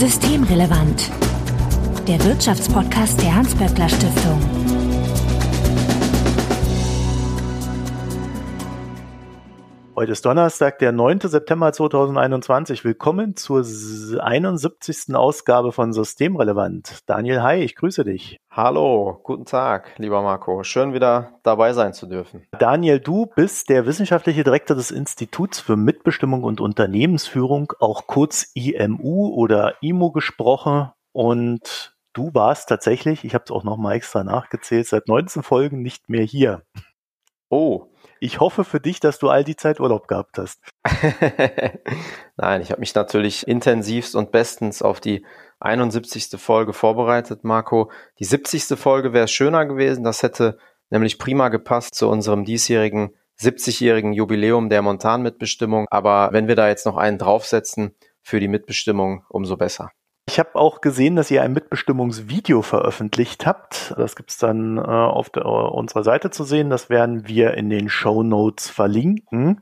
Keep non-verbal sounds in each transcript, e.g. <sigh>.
Systemrelevant. Der Wirtschaftspodcast der Hans-Böckler Stiftung. Heute ist Donnerstag, der 9. September 2021. Willkommen zur 71. Ausgabe von Systemrelevant. Daniel, hi, ich grüße dich. Hallo, guten Tag, lieber Marco. Schön wieder dabei sein zu dürfen. Daniel, du bist der wissenschaftliche Direktor des Instituts für Mitbestimmung und Unternehmensführung, auch kurz IMU oder IMO gesprochen. Und du warst tatsächlich, ich habe es auch nochmal extra nachgezählt, seit 19 Folgen nicht mehr hier. Oh, ich hoffe für dich, dass du all die Zeit Urlaub gehabt hast. <laughs> Nein, ich habe mich natürlich intensivst und bestens auf die 71. Folge vorbereitet, Marco. Die 70. Folge wäre schöner gewesen. Das hätte nämlich prima gepasst zu unserem diesjährigen 70-jährigen Jubiläum der Montanmitbestimmung. Aber wenn wir da jetzt noch einen draufsetzen für die Mitbestimmung, umso besser. Ich habe auch gesehen, dass ihr ein Mitbestimmungsvideo veröffentlicht habt. Das gibt's dann äh, auf der, unserer Seite zu sehen. Das werden wir in den Show Notes verlinken.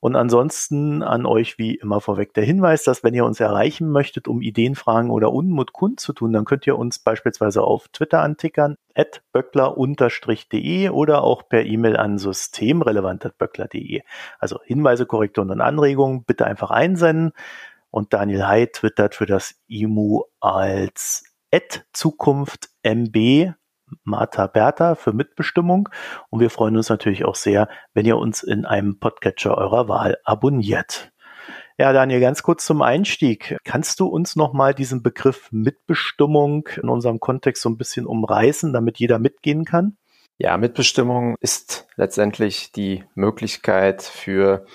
Und ansonsten an euch wie immer vorweg der Hinweis, dass wenn ihr uns erreichen möchtet, um Ideen, Fragen oder Unmut kundzutun, dann könnt ihr uns beispielsweise auf Twitter antickern, at böckler-de oder auch per E-Mail an systemrelevant.böckler.de. Also Hinweise, Korrekturen und Anregungen bitte einfach einsenden. Und Daniel Hay twittert für das IMU als Zukunft MB Martha Bertha für Mitbestimmung. Und wir freuen uns natürlich auch sehr, wenn ihr uns in einem Podcatcher eurer Wahl abonniert. Ja, Daniel, ganz kurz zum Einstieg. Kannst du uns nochmal diesen Begriff Mitbestimmung in unserem Kontext so ein bisschen umreißen, damit jeder mitgehen kann? Ja, Mitbestimmung ist letztendlich die Möglichkeit für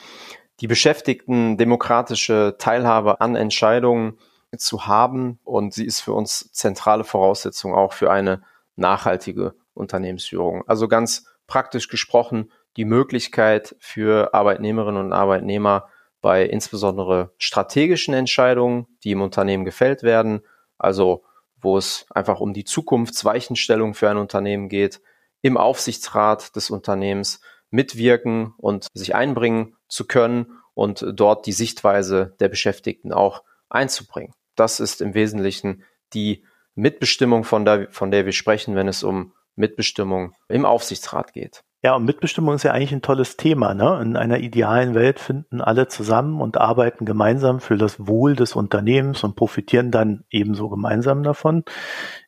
die Beschäftigten demokratische Teilhabe an Entscheidungen zu haben. Und sie ist für uns zentrale Voraussetzung auch für eine nachhaltige Unternehmensführung. Also ganz praktisch gesprochen die Möglichkeit für Arbeitnehmerinnen und Arbeitnehmer bei insbesondere strategischen Entscheidungen, die im Unternehmen gefällt werden, also wo es einfach um die Zukunftsweichenstellung für ein Unternehmen geht, im Aufsichtsrat des Unternehmens mitwirken und sich einbringen zu können und dort die Sichtweise der Beschäftigten auch einzubringen. Das ist im Wesentlichen die Mitbestimmung, von der, von der wir sprechen, wenn es um Mitbestimmung im Aufsichtsrat geht. Ja, und Mitbestimmung ist ja eigentlich ein tolles Thema. Ne? In einer idealen Welt finden alle zusammen und arbeiten gemeinsam für das Wohl des Unternehmens und profitieren dann ebenso gemeinsam davon.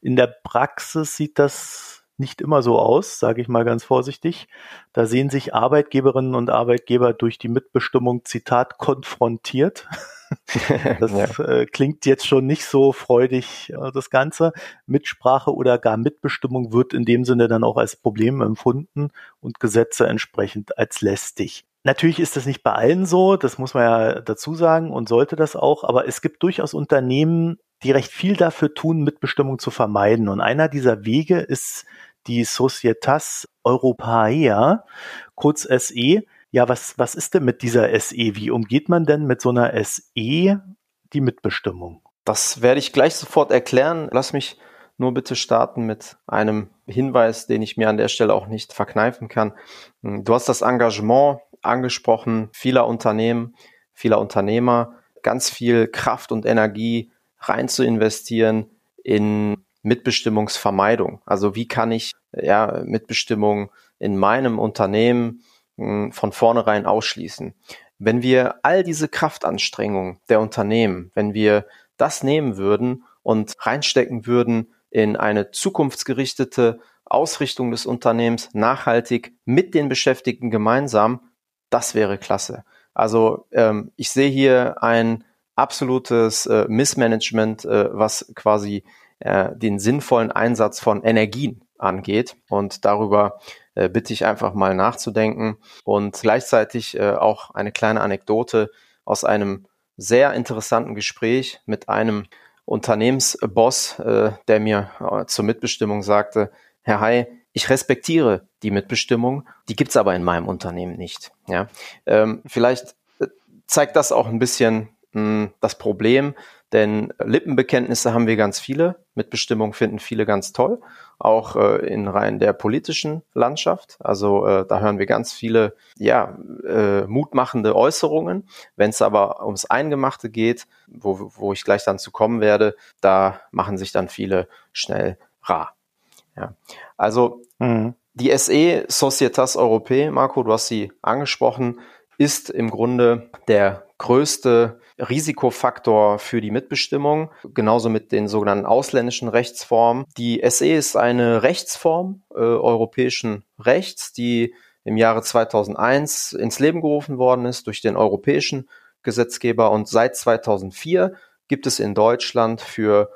In der Praxis sieht das nicht immer so aus, sage ich mal ganz vorsichtig. Da sehen sich Arbeitgeberinnen und Arbeitgeber durch die Mitbestimmung, Zitat, konfrontiert. <laughs> das ja. äh, klingt jetzt schon nicht so freudig, äh, das Ganze. Mitsprache oder gar Mitbestimmung wird in dem Sinne dann auch als Problem empfunden und Gesetze entsprechend als lästig. Natürlich ist das nicht bei allen so, das muss man ja dazu sagen und sollte das auch, aber es gibt durchaus Unternehmen, die recht viel dafür tun, Mitbestimmung zu vermeiden. Und einer dieser Wege ist die Societas Europaea, kurz SE. Ja, was, was ist denn mit dieser SE? Wie umgeht man denn mit so einer SE die Mitbestimmung? Das werde ich gleich sofort erklären. Lass mich nur bitte starten mit einem Hinweis, den ich mir an der Stelle auch nicht verkneifen kann. Du hast das Engagement angesprochen vieler Unternehmen, vieler Unternehmer, ganz viel Kraft und Energie rein zu investieren in Mitbestimmungsvermeidung. Also wie kann ich ja, Mitbestimmung in meinem Unternehmen hm, von vornherein ausschließen? Wenn wir all diese Kraftanstrengungen der Unternehmen, wenn wir das nehmen würden und reinstecken würden in eine zukunftsgerichtete Ausrichtung des Unternehmens, nachhaltig mit den Beschäftigten gemeinsam, das wäre klasse. Also ähm, ich sehe hier ein absolutes äh, Missmanagement, äh, was quasi äh, den sinnvollen Einsatz von Energien angeht. Und darüber äh, bitte ich einfach mal nachzudenken. Und gleichzeitig äh, auch eine kleine Anekdote aus einem sehr interessanten Gespräch mit einem Unternehmensboss, äh, der mir äh, zur Mitbestimmung sagte, Herr Hay, ich respektiere die Mitbestimmung, die gibt's aber in meinem Unternehmen nicht. Ja? Ähm, vielleicht äh, zeigt das auch ein bisschen mh, das Problem, denn Lippenbekenntnisse haben wir ganz viele. Mitbestimmung finden viele ganz toll, auch äh, in rein der politischen Landschaft. Also äh, da hören wir ganz viele ja, äh, mutmachende Äußerungen. Wenn es aber ums Eingemachte geht, wo, wo ich gleich dann zu kommen werde, da machen sich dann viele schnell rar. Ja. Also mhm. die SE Societas Europae, Marco, du hast sie angesprochen, ist im Grunde der größte Risikofaktor für die Mitbestimmung, genauso mit den sogenannten ausländischen Rechtsformen. Die SE ist eine Rechtsform äh, europäischen Rechts, die im Jahre 2001 ins Leben gerufen worden ist durch den europäischen Gesetzgeber und seit 2004 gibt es in Deutschland für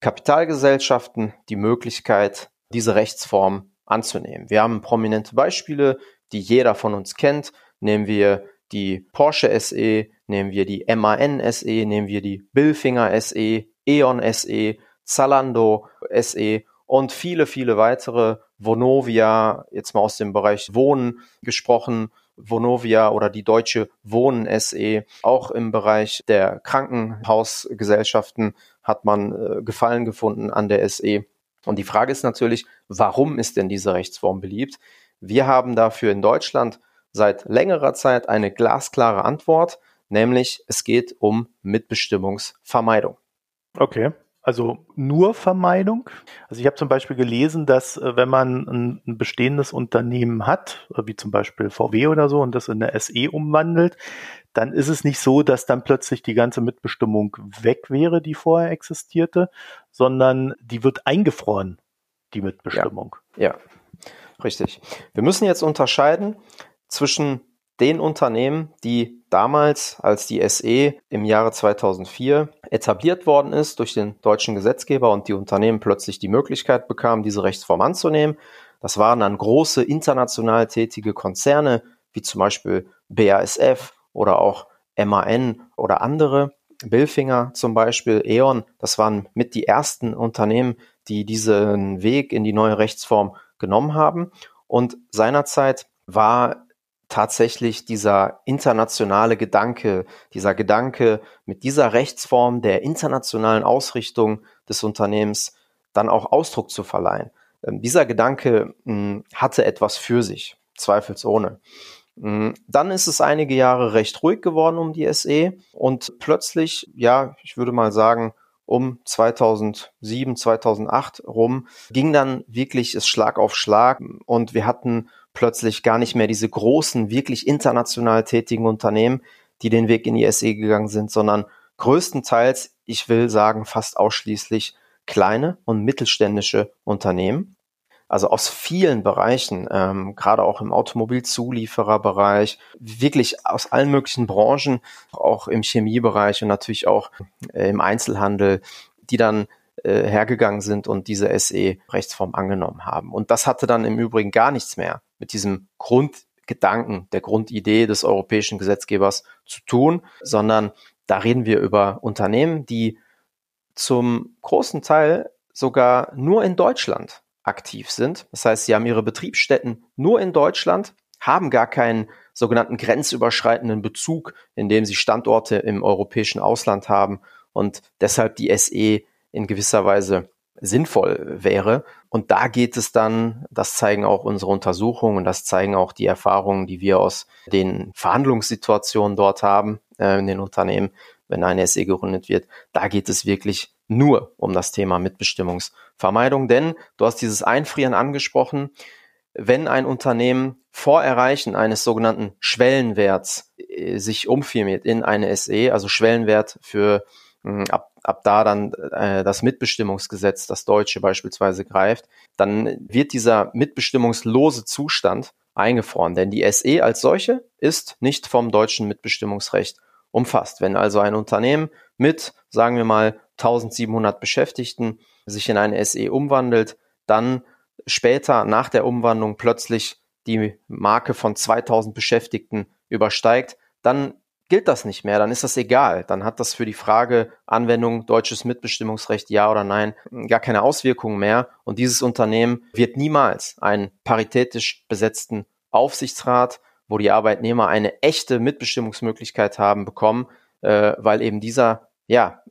Kapitalgesellschaften die Möglichkeit, diese Rechtsform anzunehmen. Wir haben prominente Beispiele, die jeder von uns kennt. Nehmen wir die Porsche SE, nehmen wir die MAN SE, nehmen wir die Billfinger SE, E.ON SE, Zalando SE und viele, viele weitere. Vonovia, jetzt mal aus dem Bereich Wohnen gesprochen, Vonovia oder die Deutsche Wohnen SE. Auch im Bereich der Krankenhausgesellschaften hat man äh, Gefallen gefunden an der SE. Und die Frage ist natürlich, warum ist denn diese Rechtsform beliebt? Wir haben dafür in Deutschland seit längerer Zeit eine glasklare Antwort, nämlich es geht um Mitbestimmungsvermeidung. Okay. Also nur Vermeidung. Also ich habe zum Beispiel gelesen, dass äh, wenn man ein, ein, bestehendes Unternehmen hat, äh, wie zum Beispiel VW oder so, und das in eine SE umwandelt, dann ist es nicht so, dass dann plötzlich die ganze Mitbestimmung weg wäre, die vorher existierte, sondern die wird eingefroren, die Mitbestimmung. Ja, ja. richtig. Wir müssen jetzt unterscheiden zwischen den Unternehmen, die damals, als die SE im Jahre 2004 etabliert worden ist durch den deutschen Gesetzgeber und die Unternehmen plötzlich die Möglichkeit bekamen, diese Rechtsform anzunehmen. Das waren dann große international tätige Konzerne, wie zum Beispiel BASF oder auch MAN oder andere. Billfinger zum Beispiel, E.ON, das waren mit die ersten Unternehmen, die diesen Weg in die neue Rechtsform genommen haben. Und seinerzeit war tatsächlich dieser internationale Gedanke, dieser Gedanke mit dieser Rechtsform der internationalen Ausrichtung des Unternehmens dann auch Ausdruck zu verleihen. Ähm, dieser Gedanke hm, hatte etwas für sich, zweifelsohne. Hm, dann ist es einige Jahre recht ruhig geworden um die SE und plötzlich, ja, ich würde mal sagen, um 2007, 2008 rum, ging dann wirklich es Schlag auf Schlag und wir hatten plötzlich gar nicht mehr diese großen, wirklich international tätigen Unternehmen, die den Weg in die SE gegangen sind, sondern größtenteils, ich will sagen, fast ausschließlich kleine und mittelständische Unternehmen. Also aus vielen Bereichen, ähm, gerade auch im Automobilzuliefererbereich, wirklich aus allen möglichen Branchen, auch im Chemiebereich und natürlich auch äh, im Einzelhandel, die dann äh, hergegangen sind und diese SE-Rechtsform angenommen haben. Und das hatte dann im Übrigen gar nichts mehr mit diesem Grundgedanken, der Grundidee des europäischen Gesetzgebers zu tun, sondern da reden wir über Unternehmen, die zum großen Teil sogar nur in Deutschland aktiv sind. Das heißt, sie haben ihre Betriebsstätten nur in Deutschland, haben gar keinen sogenannten grenzüberschreitenden Bezug, indem sie Standorte im europäischen Ausland haben und deshalb die SE in gewisser Weise sinnvoll wäre. Und da geht es dann, das zeigen auch unsere Untersuchungen und das zeigen auch die Erfahrungen, die wir aus den Verhandlungssituationen dort haben äh, in den Unternehmen, wenn eine SE gegründet wird. Da geht es wirklich nur um das Thema Mitbestimmungsvermeidung, denn du hast dieses Einfrieren angesprochen. Wenn ein Unternehmen vor Erreichen eines sogenannten Schwellenwerts äh, sich umfirmiert in eine SE, also Schwellenwert für hm, ab ab da dann äh, das Mitbestimmungsgesetz, das deutsche beispielsweise greift, dann wird dieser mitbestimmungslose Zustand eingefroren. Denn die SE als solche ist nicht vom deutschen Mitbestimmungsrecht umfasst. Wenn also ein Unternehmen mit, sagen wir mal, 1700 Beschäftigten sich in eine SE umwandelt, dann später nach der Umwandlung plötzlich die Marke von 2000 Beschäftigten übersteigt, dann gilt das nicht mehr, dann ist das egal. Dann hat das für die Frage Anwendung deutsches Mitbestimmungsrecht ja oder nein gar keine Auswirkungen mehr. Und dieses Unternehmen wird niemals einen paritätisch besetzten Aufsichtsrat, wo die Arbeitnehmer eine echte Mitbestimmungsmöglichkeit haben, bekommen, äh, weil eben dieser, ja,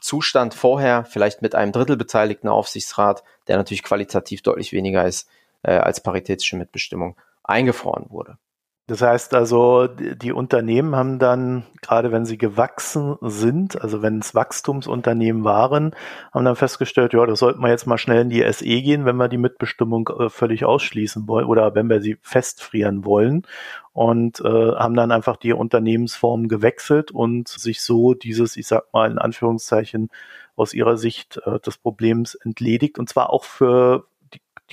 Zustand vorher vielleicht mit einem Drittel beteiligten Aufsichtsrat, der natürlich qualitativ deutlich weniger ist äh, als paritätische Mitbestimmung, eingefroren wurde. Das heißt also, die Unternehmen haben dann, gerade wenn sie gewachsen sind, also wenn es Wachstumsunternehmen waren, haben dann festgestellt, ja, da sollten wir jetzt mal schnell in die SE gehen, wenn wir die Mitbestimmung äh, völlig ausschließen wollen oder wenn wir sie festfrieren wollen. Und äh, haben dann einfach die Unternehmensform gewechselt und sich so dieses, ich sag mal in Anführungszeichen, aus ihrer Sicht äh, des Problems entledigt. Und zwar auch für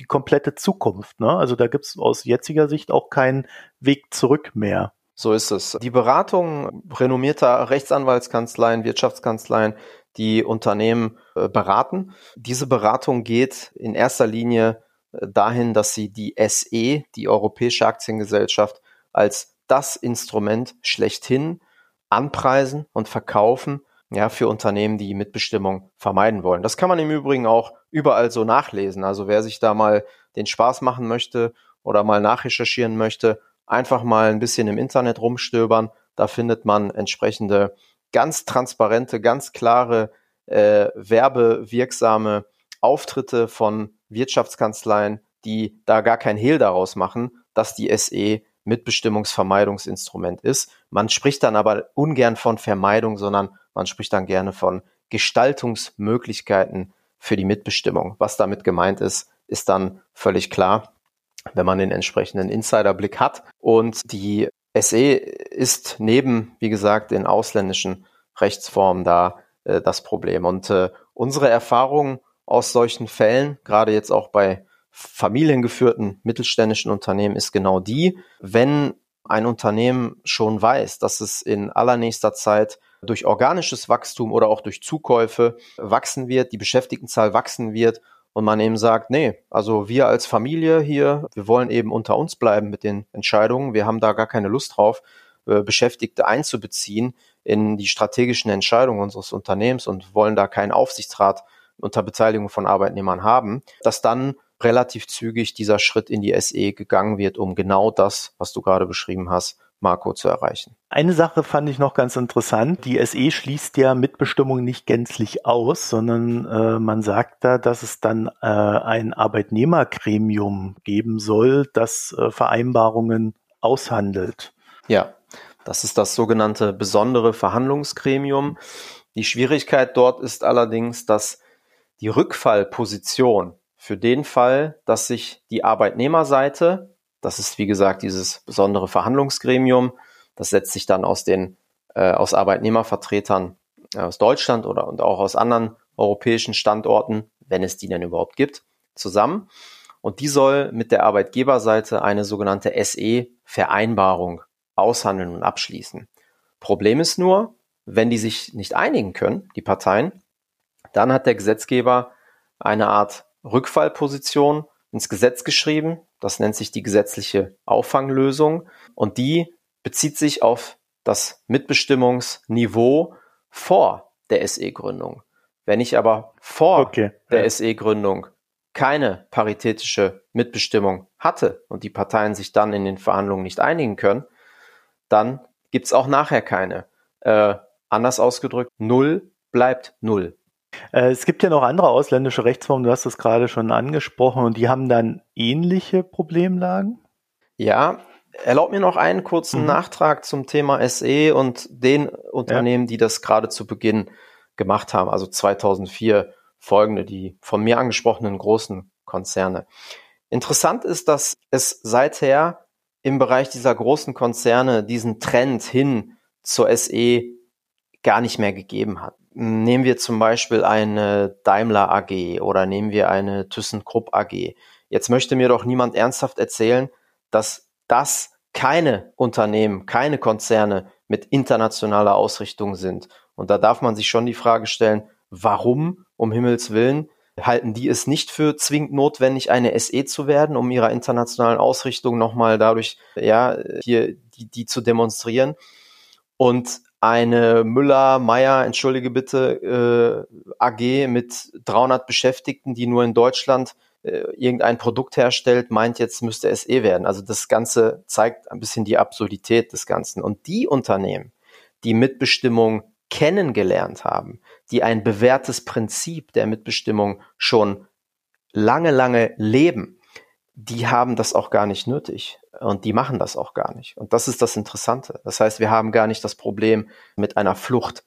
die komplette Zukunft. Ne? Also da gibt es aus jetziger Sicht auch keinen Weg zurück mehr. So ist es. Die Beratung renommierter Rechtsanwaltskanzleien, Wirtschaftskanzleien, die Unternehmen äh, beraten. Diese Beratung geht in erster Linie äh, dahin, dass sie die SE, die Europäische Aktiengesellschaft, als das Instrument schlechthin anpreisen und verkaufen, ja, für Unternehmen, die Mitbestimmung vermeiden wollen. Das kann man im Übrigen auch überall so nachlesen. Also wer sich da mal den Spaß machen möchte oder mal nachrecherchieren möchte, einfach mal ein bisschen im Internet rumstöbern. Da findet man entsprechende ganz transparente, ganz klare, äh, werbewirksame Auftritte von Wirtschaftskanzleien, die da gar kein Hehl daraus machen, dass die SE Mitbestimmungsvermeidungsinstrument ist. Man spricht dann aber ungern von Vermeidung, sondern man spricht dann gerne von Gestaltungsmöglichkeiten für die Mitbestimmung. Was damit gemeint ist, ist dann völlig klar, wenn man den entsprechenden Insiderblick hat. Und die SE ist neben, wie gesagt, den ausländischen Rechtsformen da äh, das Problem. Und äh, unsere Erfahrung aus solchen Fällen, gerade jetzt auch bei familiengeführten mittelständischen Unternehmen, ist genau die, wenn ein Unternehmen schon weiß, dass es in allernächster Zeit durch organisches Wachstum oder auch durch Zukäufe wachsen wird, die Beschäftigtenzahl wachsen wird und man eben sagt, nee, also wir als Familie hier, wir wollen eben unter uns bleiben mit den Entscheidungen, wir haben da gar keine Lust drauf, äh, Beschäftigte einzubeziehen in die strategischen Entscheidungen unseres Unternehmens und wollen da keinen Aufsichtsrat unter Beteiligung von Arbeitnehmern haben, dass dann relativ zügig dieser Schritt in die SE gegangen wird, um genau das, was du gerade beschrieben hast, Marco zu erreichen. Eine Sache fand ich noch ganz interessant. Die SE schließt ja Mitbestimmung nicht gänzlich aus, sondern äh, man sagt da, dass es dann äh, ein Arbeitnehmergremium geben soll, das äh, Vereinbarungen aushandelt. Ja, das ist das sogenannte besondere Verhandlungsgremium. Die Schwierigkeit dort ist allerdings, dass die Rückfallposition für den Fall, dass sich die Arbeitnehmerseite das ist, wie gesagt, dieses besondere Verhandlungsgremium. Das setzt sich dann aus den äh, aus Arbeitnehmervertretern äh, aus Deutschland oder und auch aus anderen europäischen Standorten, wenn es die denn überhaupt gibt, zusammen. Und die soll mit der Arbeitgeberseite eine sogenannte SE-Vereinbarung aushandeln und abschließen. Problem ist nur, wenn die sich nicht einigen können, die Parteien, dann hat der Gesetzgeber eine Art Rückfallposition ins Gesetz geschrieben. Das nennt sich die gesetzliche Auffanglösung und die bezieht sich auf das Mitbestimmungsniveau vor der SE-Gründung. Wenn ich aber vor okay, der ja. SE-Gründung keine paritätische Mitbestimmung hatte und die Parteien sich dann in den Verhandlungen nicht einigen können, dann gibt's auch nachher keine. Äh, anders ausgedrückt, null bleibt null. Äh, es gibt ja noch andere ausländische Rechtsformen, du hast das gerade schon angesprochen, und die haben dann ähnliche Problemlagen? Ja, erlaubt mir noch einen kurzen mhm. Nachtrag zum Thema SE und den Unternehmen, ja. die das gerade zu Beginn gemacht haben, also 2004 folgende, die von mir angesprochenen großen Konzerne. Interessant ist, dass es seither im Bereich dieser großen Konzerne diesen Trend hin zur SE gar nicht mehr gegeben hat. Nehmen wir zum Beispiel eine Daimler AG oder nehmen wir eine ThyssenKrupp AG. Jetzt möchte mir doch niemand ernsthaft erzählen, dass das keine Unternehmen, keine Konzerne mit internationaler Ausrichtung sind. Und da darf man sich schon die Frage stellen, warum um Himmels willen halten die es nicht für zwingend notwendig, eine SE zu werden, um ihrer internationalen Ausrichtung nochmal dadurch, ja, hier die, die zu demonstrieren. Und eine Müller, Meier, entschuldige bitte, äh, AG mit 300 Beschäftigten, die nur in Deutschland äh, irgendein Produkt herstellt, meint jetzt müsste es eh werden. Also das Ganze zeigt ein bisschen die Absurdität des Ganzen. Und die Unternehmen, die Mitbestimmung kennengelernt haben, die ein bewährtes Prinzip der Mitbestimmung schon lange, lange leben, die haben das auch gar nicht nötig und die machen das auch gar nicht. Und das ist das Interessante. Das heißt, wir haben gar nicht das Problem mit einer Flucht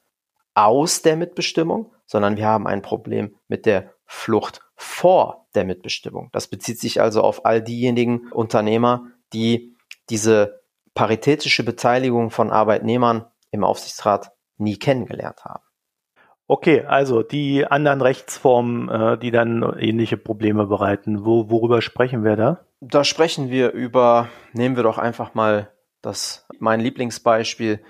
aus der Mitbestimmung, sondern wir haben ein Problem mit der Flucht vor der Mitbestimmung. Das bezieht sich also auf all diejenigen Unternehmer, die diese paritätische Beteiligung von Arbeitnehmern im Aufsichtsrat nie kennengelernt haben. Okay, also die anderen Rechtsformen, äh, die dann ähnliche Probleme bereiten, wo, worüber sprechen wir da? Da sprechen wir über, nehmen wir doch einfach mal das, mein Lieblingsbeispiel,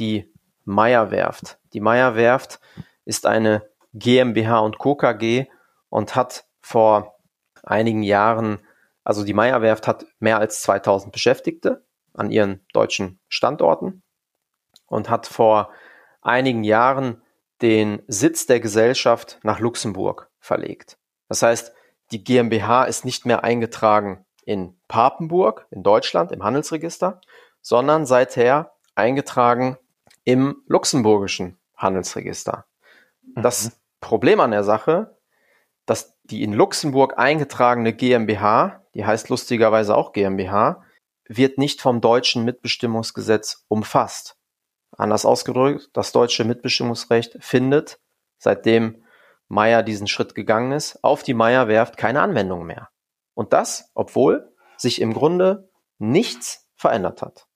die Meierwerft. Die Meierwerft ist eine GmbH und Co. KG und hat vor einigen Jahren, also die Meierwerft hat mehr als 2000 Beschäftigte an ihren deutschen Standorten und hat vor einigen Jahren den Sitz der Gesellschaft nach Luxemburg verlegt. Das heißt, die GmbH ist nicht mehr eingetragen in Papenburg in Deutschland im Handelsregister, sondern seither eingetragen im luxemburgischen Handelsregister. Mhm. Das Problem an der Sache, dass die in Luxemburg eingetragene GmbH, die heißt lustigerweise auch GmbH, wird nicht vom deutschen Mitbestimmungsgesetz umfasst. Anders ausgedrückt, das deutsche Mitbestimmungsrecht findet, seitdem Meyer diesen Schritt gegangen ist, auf die Meyer-Werft keine Anwendung mehr. Und das, obwohl sich im Grunde nichts verändert hat.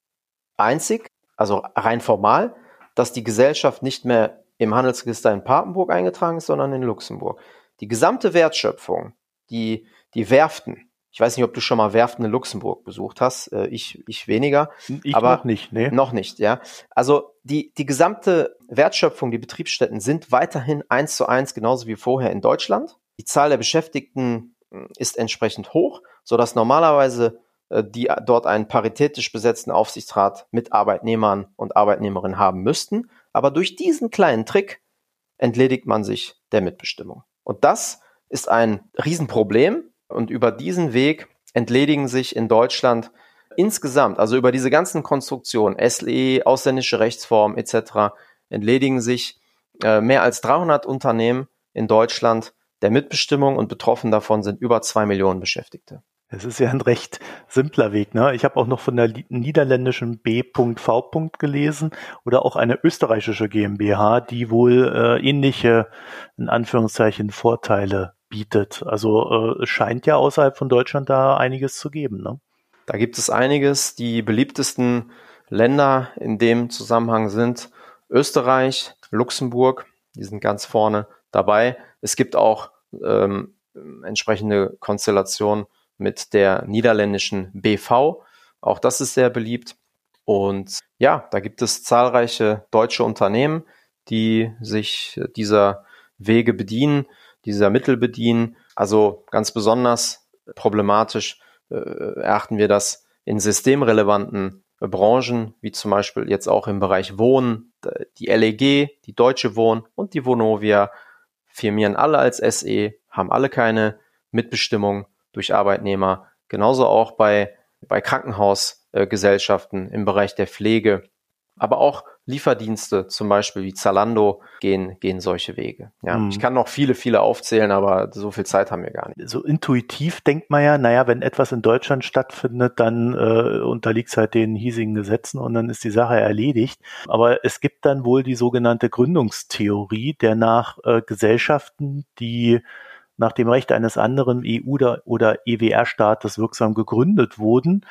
Einzig, also rein formal, dass die Gesellschaft nicht mehr im Handelsregister in Papenburg eingetragen ist, sondern in Luxemburg. Die gesamte Wertschöpfung, die, die Werften, ich weiß nicht, ob du schon mal Werften in Luxemburg besucht hast. Äh, ich, ich weniger. Ich aber noch nicht, nee. Noch nicht, ja. Also die, die gesamte Wertschöpfung, die Betriebsstätten sind weiterhin eins zu eins genauso wie vorher in Deutschland. Die Zahl der Beschäftigten hm, ist entsprechend hoch, so dass normalerweise äh, die dort einen paritätisch besetzten Aufsichtsrat mit Arbeitnehmern und Arbeitnehmerinnen haben müssten. Aber durch diesen kleinen Trick entledigt man sich der Mitbestimmung. Und das ist ein Riesenproblem, und über diesen Weg entledigen sich in Deutschland insgesamt, also über diese ganzen Konstruktionen, SLE, ausländische Rechtsform etc., entledigen sich äh, mehr als 300 Unternehmen in Deutschland der Mitbestimmung und betroffen davon sind über zwei Millionen Beschäftigte. Es ist ja ein recht simpler Weg. Ne? Ich habe auch noch von der niederländischen B.V. gelesen oder auch eine österreichische GmbH, die wohl äh, ähnliche, in Anführungszeichen, Vorteile bietet. Also äh, scheint ja außerhalb von Deutschland da einiges zu geben. Ne? Da gibt es einiges. Die beliebtesten Länder in dem Zusammenhang sind Österreich, Luxemburg, die sind ganz vorne dabei. Es gibt auch ähm, entsprechende Konstellationen mit der niederländischen BV. Auch das ist sehr beliebt. Und ja, da gibt es zahlreiche deutsche Unternehmen, die sich dieser Wege bedienen dieser Mittel bedienen. Also ganz besonders problematisch äh, erachten wir das in systemrelevanten äh, Branchen, wie zum Beispiel jetzt auch im Bereich Wohnen, die LEG, die Deutsche Wohn und die Vonovia firmieren alle als SE, haben alle keine Mitbestimmung durch Arbeitnehmer. Genauso auch bei, bei Krankenhausgesellschaften im Bereich der Pflege, aber auch Lieferdienste, zum Beispiel wie Zalando, gehen, gehen solche Wege. Ja, mhm. ich kann noch viele, viele aufzählen, aber so viel Zeit haben wir gar nicht. So intuitiv denkt man ja, naja, wenn etwas in Deutschland stattfindet, dann äh, unterliegt es halt den hiesigen Gesetzen und dann ist die Sache erledigt. Aber es gibt dann wohl die sogenannte Gründungstheorie, der nach äh, Gesellschaften, die nach dem Recht eines anderen EU- oder EWR-Staates wirksam gegründet wurden,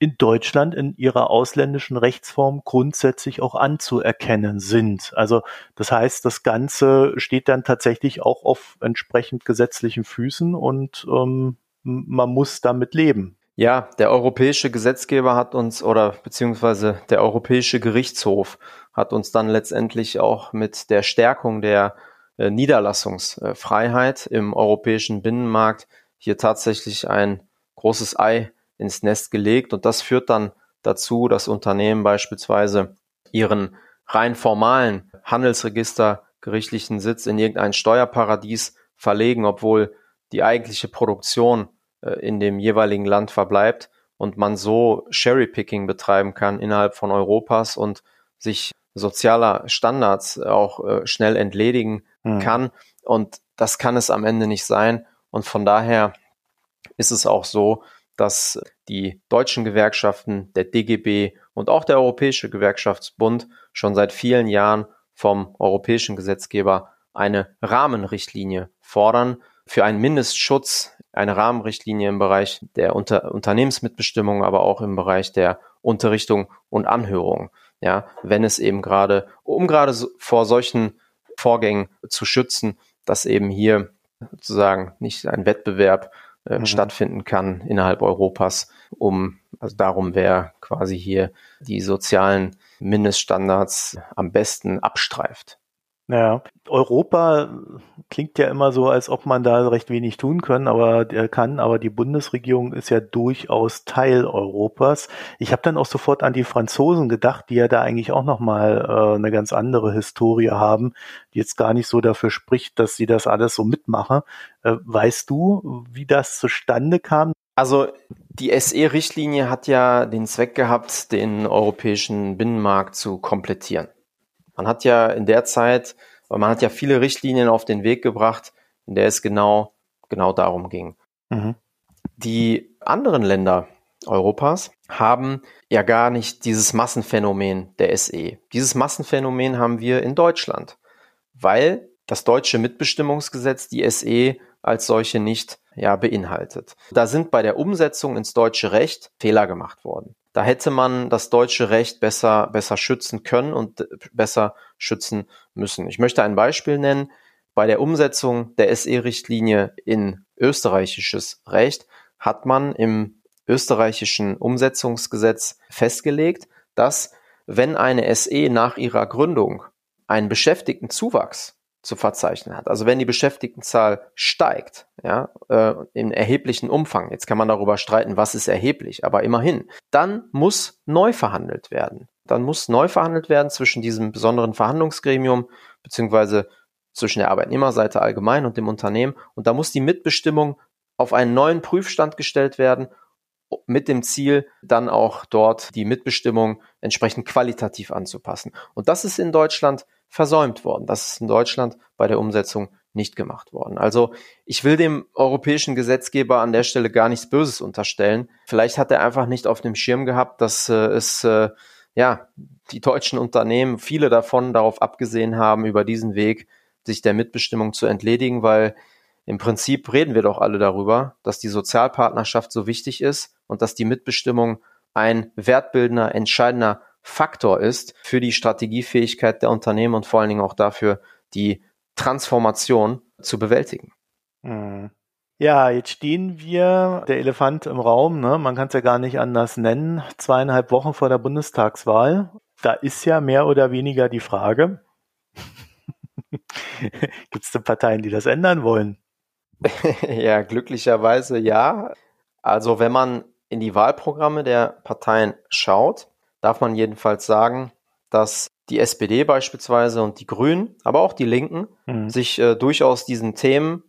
in Deutschland in ihrer ausländischen Rechtsform grundsätzlich auch anzuerkennen sind. Also das heißt, das Ganze steht dann tatsächlich auch auf entsprechend gesetzlichen Füßen und ähm, man muss damit leben. Ja, der europäische Gesetzgeber hat uns oder beziehungsweise der europäische Gerichtshof hat uns dann letztendlich auch mit der Stärkung der äh, Niederlassungsfreiheit im europäischen Binnenmarkt hier tatsächlich ein großes Ei ins Nest gelegt und das führt dann dazu, dass Unternehmen beispielsweise ihren rein formalen Handelsregister gerichtlichen Sitz in irgendein Steuerparadies verlegen, obwohl die eigentliche Produktion äh, in dem jeweiligen Land verbleibt und man so Cherrypicking betreiben kann innerhalb von Europas und sich sozialer Standards auch äh, schnell entledigen mhm. kann. Und das kann es am Ende nicht sein. Und von daher ist es auch so, dass die deutschen Gewerkschaften, der DGB und auch der Europäische Gewerkschaftsbund schon seit vielen Jahren vom europäischen Gesetzgeber eine Rahmenrichtlinie fordern für einen Mindestschutz, eine Rahmenrichtlinie im Bereich der Unter Unternehmensmitbestimmung, aber auch im Bereich der Unterrichtung und Anhörung. Ja, wenn es eben gerade, um gerade vor solchen Vorgängen zu schützen, dass eben hier sozusagen nicht ein Wettbewerb äh, mhm. stattfinden kann innerhalb Europas, um, also darum, wer quasi hier die sozialen Mindeststandards am besten abstreift. Ja, Europa klingt ja immer so, als ob man da recht wenig tun können, aber der kann, aber die Bundesregierung ist ja durchaus Teil Europas. Ich habe dann auch sofort an die Franzosen gedacht, die ja da eigentlich auch noch mal äh, eine ganz andere Historie haben, die jetzt gar nicht so dafür spricht, dass sie das alles so mitmachen. Äh, weißt du, wie das zustande kam? Also die SE-Richtlinie hat ja den Zweck gehabt, den europäischen Binnenmarkt zu komplettieren. Man hat ja in der Zeit, man hat ja viele Richtlinien auf den Weg gebracht, in der es genau, genau darum ging. Mhm. Die anderen Länder Europas haben ja gar nicht dieses Massenphänomen der SE. Dieses Massenphänomen haben wir in Deutschland, weil das deutsche Mitbestimmungsgesetz die SE als solche nicht ja, beinhaltet. Da sind bei der Umsetzung ins deutsche Recht Fehler gemacht worden. Da hätte man das deutsche Recht besser, besser schützen können und besser schützen müssen. Ich möchte ein Beispiel nennen. Bei der Umsetzung der SE-Richtlinie in österreichisches Recht hat man im österreichischen Umsetzungsgesetz festgelegt, dass wenn eine SE nach ihrer Gründung einen Beschäftigtenzuwachs zu verzeichnen hat. Also wenn die Beschäftigtenzahl steigt, ja, äh, in erheblichen Umfang, jetzt kann man darüber streiten, was ist erheblich, aber immerhin, dann muss neu verhandelt werden. Dann muss neu verhandelt werden zwischen diesem besonderen Verhandlungsgremium beziehungsweise zwischen der Arbeitnehmerseite allgemein und dem Unternehmen und da muss die Mitbestimmung auf einen neuen Prüfstand gestellt werden mit dem Ziel, dann auch dort die Mitbestimmung entsprechend qualitativ anzupassen. Und das ist in Deutschland versäumt worden. Das ist in Deutschland bei der Umsetzung nicht gemacht worden. Also ich will dem europäischen Gesetzgeber an der Stelle gar nichts Böses unterstellen. Vielleicht hat er einfach nicht auf dem Schirm gehabt, dass äh, es äh, ja die deutschen Unternehmen, viele davon darauf abgesehen haben, über diesen Weg sich der Mitbestimmung zu entledigen, weil im Prinzip reden wir doch alle darüber, dass die Sozialpartnerschaft so wichtig ist und dass die Mitbestimmung ein wertbildender, entscheidender Faktor ist für die Strategiefähigkeit der Unternehmen und vor allen Dingen auch dafür, die Transformation zu bewältigen. Hm. Ja, jetzt stehen wir, der Elefant im Raum, ne? man kann es ja gar nicht anders nennen, zweieinhalb Wochen vor der Bundestagswahl. Da ist ja mehr oder weniger die Frage, <laughs> gibt es denn Parteien, die das ändern wollen? <laughs> ja, glücklicherweise ja. Also wenn man in die Wahlprogramme der Parteien schaut, darf man jedenfalls sagen, dass die SPD beispielsweise und die Grünen, aber auch die Linken mhm. sich äh, durchaus diesen Themen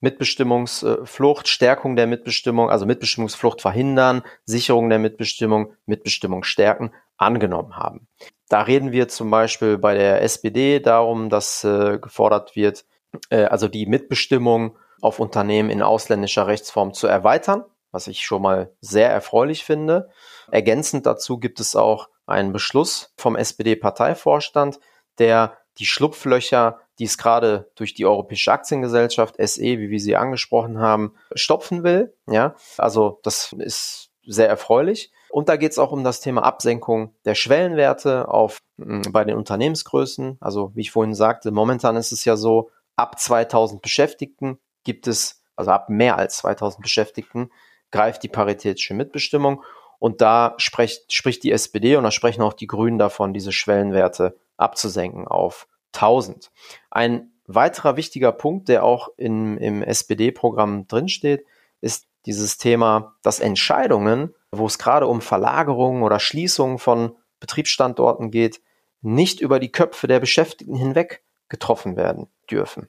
Mitbestimmungsflucht, Stärkung der Mitbestimmung, also Mitbestimmungsflucht verhindern, Sicherung der Mitbestimmung, Mitbestimmung stärken, angenommen haben. Da reden wir zum Beispiel bei der SPD darum, dass äh, gefordert wird, äh, also die Mitbestimmung auf Unternehmen in ausländischer Rechtsform zu erweitern was ich schon mal sehr erfreulich finde. Ergänzend dazu gibt es auch einen Beschluss vom SPD-Parteivorstand, der die Schlupflöcher, die es gerade durch die Europäische Aktiengesellschaft SE, wie wir sie angesprochen haben, stopfen will. Ja, also das ist sehr erfreulich. Und da geht es auch um das Thema Absenkung der Schwellenwerte auf hm, bei den Unternehmensgrößen. Also wie ich vorhin sagte, momentan ist es ja so, ab 2000 Beschäftigten gibt es, also ab mehr als 2000 Beschäftigten greift die paritätische Mitbestimmung. Und da spricht, spricht die SPD und da sprechen auch die Grünen davon, diese Schwellenwerte abzusenken auf 1000. Ein weiterer wichtiger Punkt, der auch in, im SPD-Programm drinsteht, ist dieses Thema, dass Entscheidungen, wo es gerade um Verlagerungen oder Schließungen von Betriebsstandorten geht, nicht über die Köpfe der Beschäftigten hinweg getroffen werden dürfen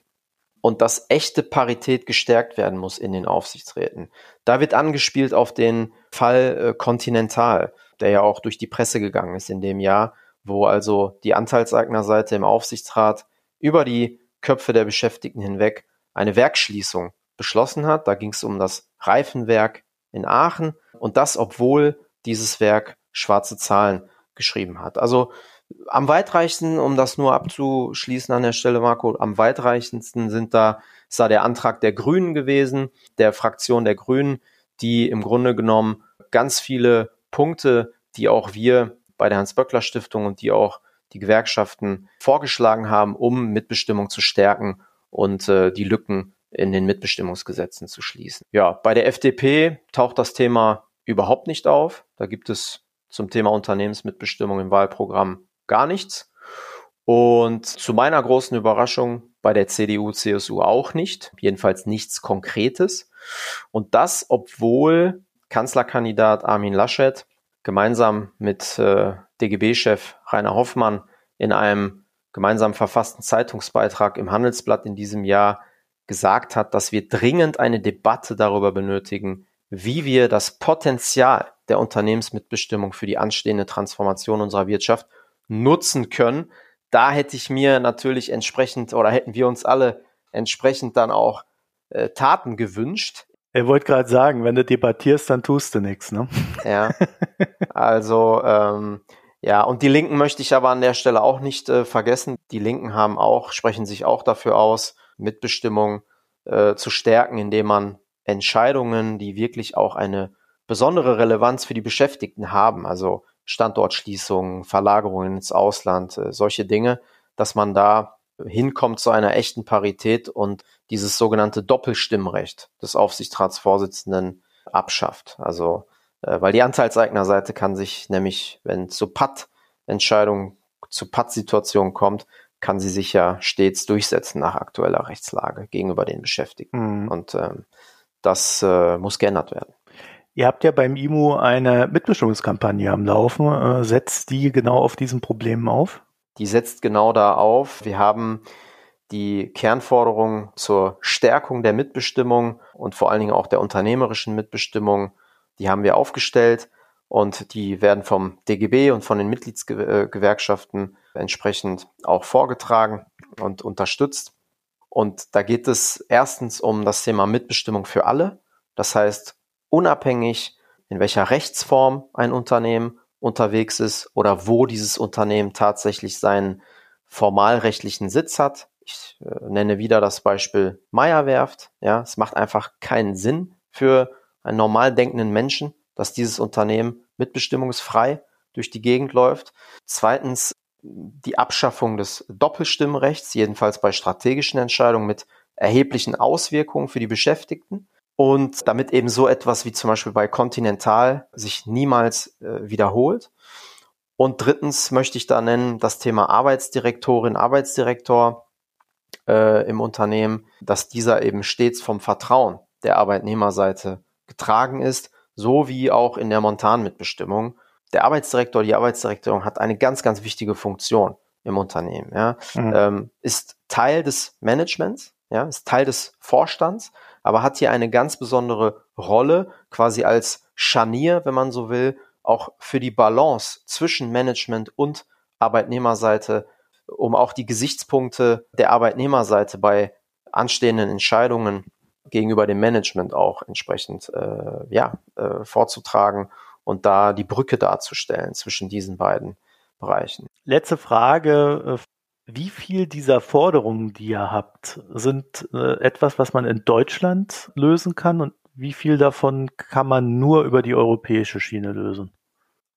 und dass echte Parität gestärkt werden muss in den Aufsichtsräten. Da wird angespielt auf den Fall äh, Continental, der ja auch durch die Presse gegangen ist in dem Jahr, wo also die Anteilseignerseite im Aufsichtsrat über die Köpfe der Beschäftigten hinweg eine Werkschließung beschlossen hat. Da ging es um das Reifenwerk in Aachen und das, obwohl dieses Werk schwarze Zahlen geschrieben hat. Also am weitreichsten, um das nur abzuschließen an der Stelle, Marco, am weitreichendsten sind da, ist da der Antrag der Grünen gewesen, der Fraktion der Grünen, die im Grunde genommen ganz viele Punkte, die auch wir bei der Hans-Böckler-Stiftung und die auch die Gewerkschaften vorgeschlagen haben, um Mitbestimmung zu stärken und äh, die Lücken in den Mitbestimmungsgesetzen zu schließen. Ja, bei der FDP taucht das Thema überhaupt nicht auf. Da gibt es zum Thema Unternehmensmitbestimmung im Wahlprogramm gar nichts. Und zu meiner großen Überraschung bei der CDU, CSU auch nicht. Jedenfalls nichts Konkretes. Und das, obwohl Kanzlerkandidat Armin Laschet gemeinsam mit äh, DGB-Chef Rainer Hoffmann in einem gemeinsam verfassten Zeitungsbeitrag im Handelsblatt in diesem Jahr gesagt hat, dass wir dringend eine Debatte darüber benötigen, wie wir das Potenzial der Unternehmensmitbestimmung für die anstehende Transformation unserer Wirtschaft nutzen können. Da hätte ich mir natürlich entsprechend oder hätten wir uns alle entsprechend dann auch äh, Taten gewünscht. Er wollte gerade sagen, wenn du debattierst, dann tust du nichts, ne? Ja. <laughs> Also ähm, ja, und die Linken möchte ich aber an der Stelle auch nicht äh, vergessen. Die Linken haben auch, sprechen sich auch dafür aus, Mitbestimmung äh, zu stärken, indem man Entscheidungen, die wirklich auch eine besondere Relevanz für die Beschäftigten haben, also Standortschließungen, Verlagerungen ins Ausland, äh, solche Dinge, dass man da hinkommt zu einer echten Parität und dieses sogenannte Doppelstimmrecht des Aufsichtsratsvorsitzenden abschafft. Also, äh, weil die Anteilseignerseite kann sich nämlich, wenn zu Patt-Entscheidungen, zu Patt-Situationen kommt, kann sie sich ja stets durchsetzen nach aktueller Rechtslage gegenüber den Beschäftigten. Mhm. Und ähm, das äh, muss geändert werden. Ihr habt ja beim IMU eine Mitbestimmungskampagne am Laufen. Äh, setzt die genau auf diesen Problemen auf? Die setzt genau da auf. Wir haben die Kernforderungen zur Stärkung der Mitbestimmung und vor allen Dingen auch der unternehmerischen Mitbestimmung, die haben wir aufgestellt und die werden vom DGB und von den Mitgliedsgewerkschaften entsprechend auch vorgetragen und unterstützt. Und da geht es erstens um das Thema Mitbestimmung für alle. Das heißt, unabhängig in welcher Rechtsform ein Unternehmen unterwegs ist oder wo dieses Unternehmen tatsächlich seinen formalrechtlichen Sitz hat. Ich äh, nenne wieder das Beispiel Meyerwerft. Ja, es macht einfach keinen Sinn für einen normal denkenden Menschen, dass dieses Unternehmen mitbestimmungsfrei durch die Gegend läuft. Zweitens die Abschaffung des Doppelstimmrechts, jedenfalls bei strategischen Entscheidungen mit erheblichen Auswirkungen für die Beschäftigten. Und damit eben so etwas wie zum Beispiel bei Continental sich niemals äh, wiederholt. Und drittens möchte ich da nennen das Thema Arbeitsdirektorin, Arbeitsdirektor äh, im Unternehmen, dass dieser eben stets vom Vertrauen der Arbeitnehmerseite getragen ist, so wie auch in der Montanmitbestimmung. Der Arbeitsdirektor, die Arbeitsdirektorin hat eine ganz, ganz wichtige Funktion im Unternehmen. Ja, mhm. ähm, ist Teil des Managements, ja, ist Teil des Vorstands, aber hat hier eine ganz besondere Rolle, quasi als Scharnier, wenn man so will, auch für die Balance zwischen Management und Arbeitnehmerseite, um auch die Gesichtspunkte der Arbeitnehmerseite bei anstehenden Entscheidungen gegenüber dem Management auch entsprechend äh, ja, äh, vorzutragen und da die Brücke darzustellen zwischen diesen beiden Bereichen. Letzte Frage äh, wie viel dieser Forderungen, die ihr habt, sind äh, etwas, was man in Deutschland lösen kann und wie viel davon kann man nur über die europäische Schiene lösen?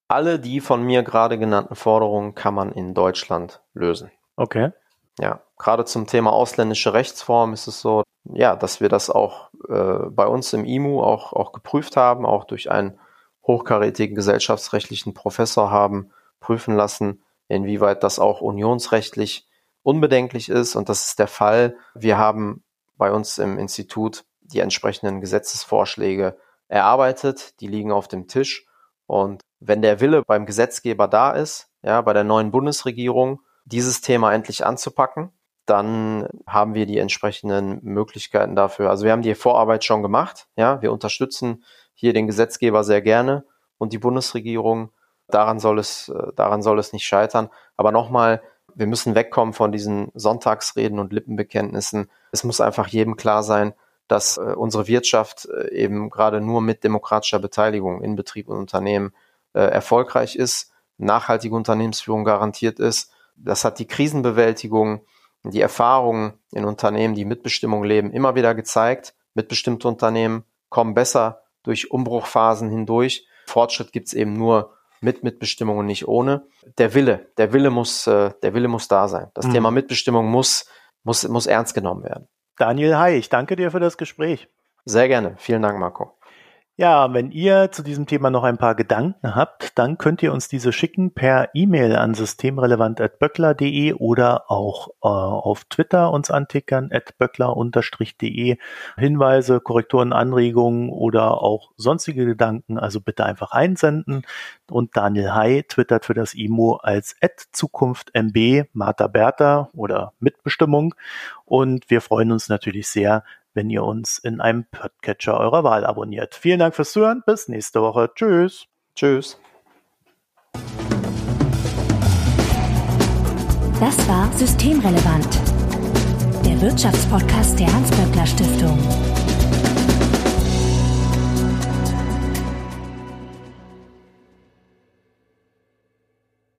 Alle die von mir gerade genannten Forderungen kann man in Deutschland lösen. Okay. Ja, gerade zum Thema ausländische Rechtsform ist es so, ja, dass wir das auch äh, bei uns im IMU auch, auch geprüft haben, auch durch einen hochkarätigen gesellschaftsrechtlichen Professor haben prüfen lassen, inwieweit das auch unionsrechtlich unbedenklich ist. Und das ist der Fall. Wir haben bei uns im Institut die entsprechenden Gesetzesvorschläge erarbeitet. Die liegen auf dem Tisch. Und wenn der Wille beim Gesetzgeber da ist, ja, bei der neuen Bundesregierung, dieses Thema endlich anzupacken, dann haben wir die entsprechenden Möglichkeiten dafür. Also wir haben die Vorarbeit schon gemacht. Ja, wir unterstützen hier den Gesetzgeber sehr gerne und die Bundesregierung Daran soll es, äh, daran soll es nicht scheitern. Aber nochmal, wir müssen wegkommen von diesen Sonntagsreden und Lippenbekenntnissen. Es muss einfach jedem klar sein, dass äh, unsere Wirtschaft äh, eben gerade nur mit demokratischer Beteiligung in Betrieb und Unternehmen erfolgreich ist, nachhaltige Unternehmensführung garantiert ist. Das hat die Krisenbewältigung, die Erfahrungen in Unternehmen, die Mitbestimmung leben, immer wieder gezeigt. Mitbestimmte Unternehmen kommen besser durch Umbruchphasen hindurch. Fortschritt gibt's eben nur mit Mitbestimmung und nicht ohne. Der Wille, der Wille muss, äh, der Wille muss da sein. Das mhm. Thema Mitbestimmung muss, muss, muss ernst genommen werden. Daniel Hai, ich danke dir für das Gespräch. Sehr gerne. Vielen Dank, Marco. Ja, wenn ihr zu diesem Thema noch ein paar Gedanken habt, dann könnt ihr uns diese schicken per E-Mail an systemrelevant.böckler.de oder auch äh, auf Twitter uns antickern, at böckler-de. Hinweise, Korrekturen, Anregungen oder auch sonstige Gedanken, also bitte einfach einsenden. Und Daniel Hai twittert für das IMO als at ZukunftMB, Martha Bertha oder Mitbestimmung. Und wir freuen uns natürlich sehr, wenn ihr uns in einem Podcatcher eurer Wahl abonniert. Vielen Dank fürs Zuhören. Bis nächste Woche. Tschüss. Tschüss. Das war Systemrelevant, der Wirtschaftspodcast der Hans-Böckler Stiftung.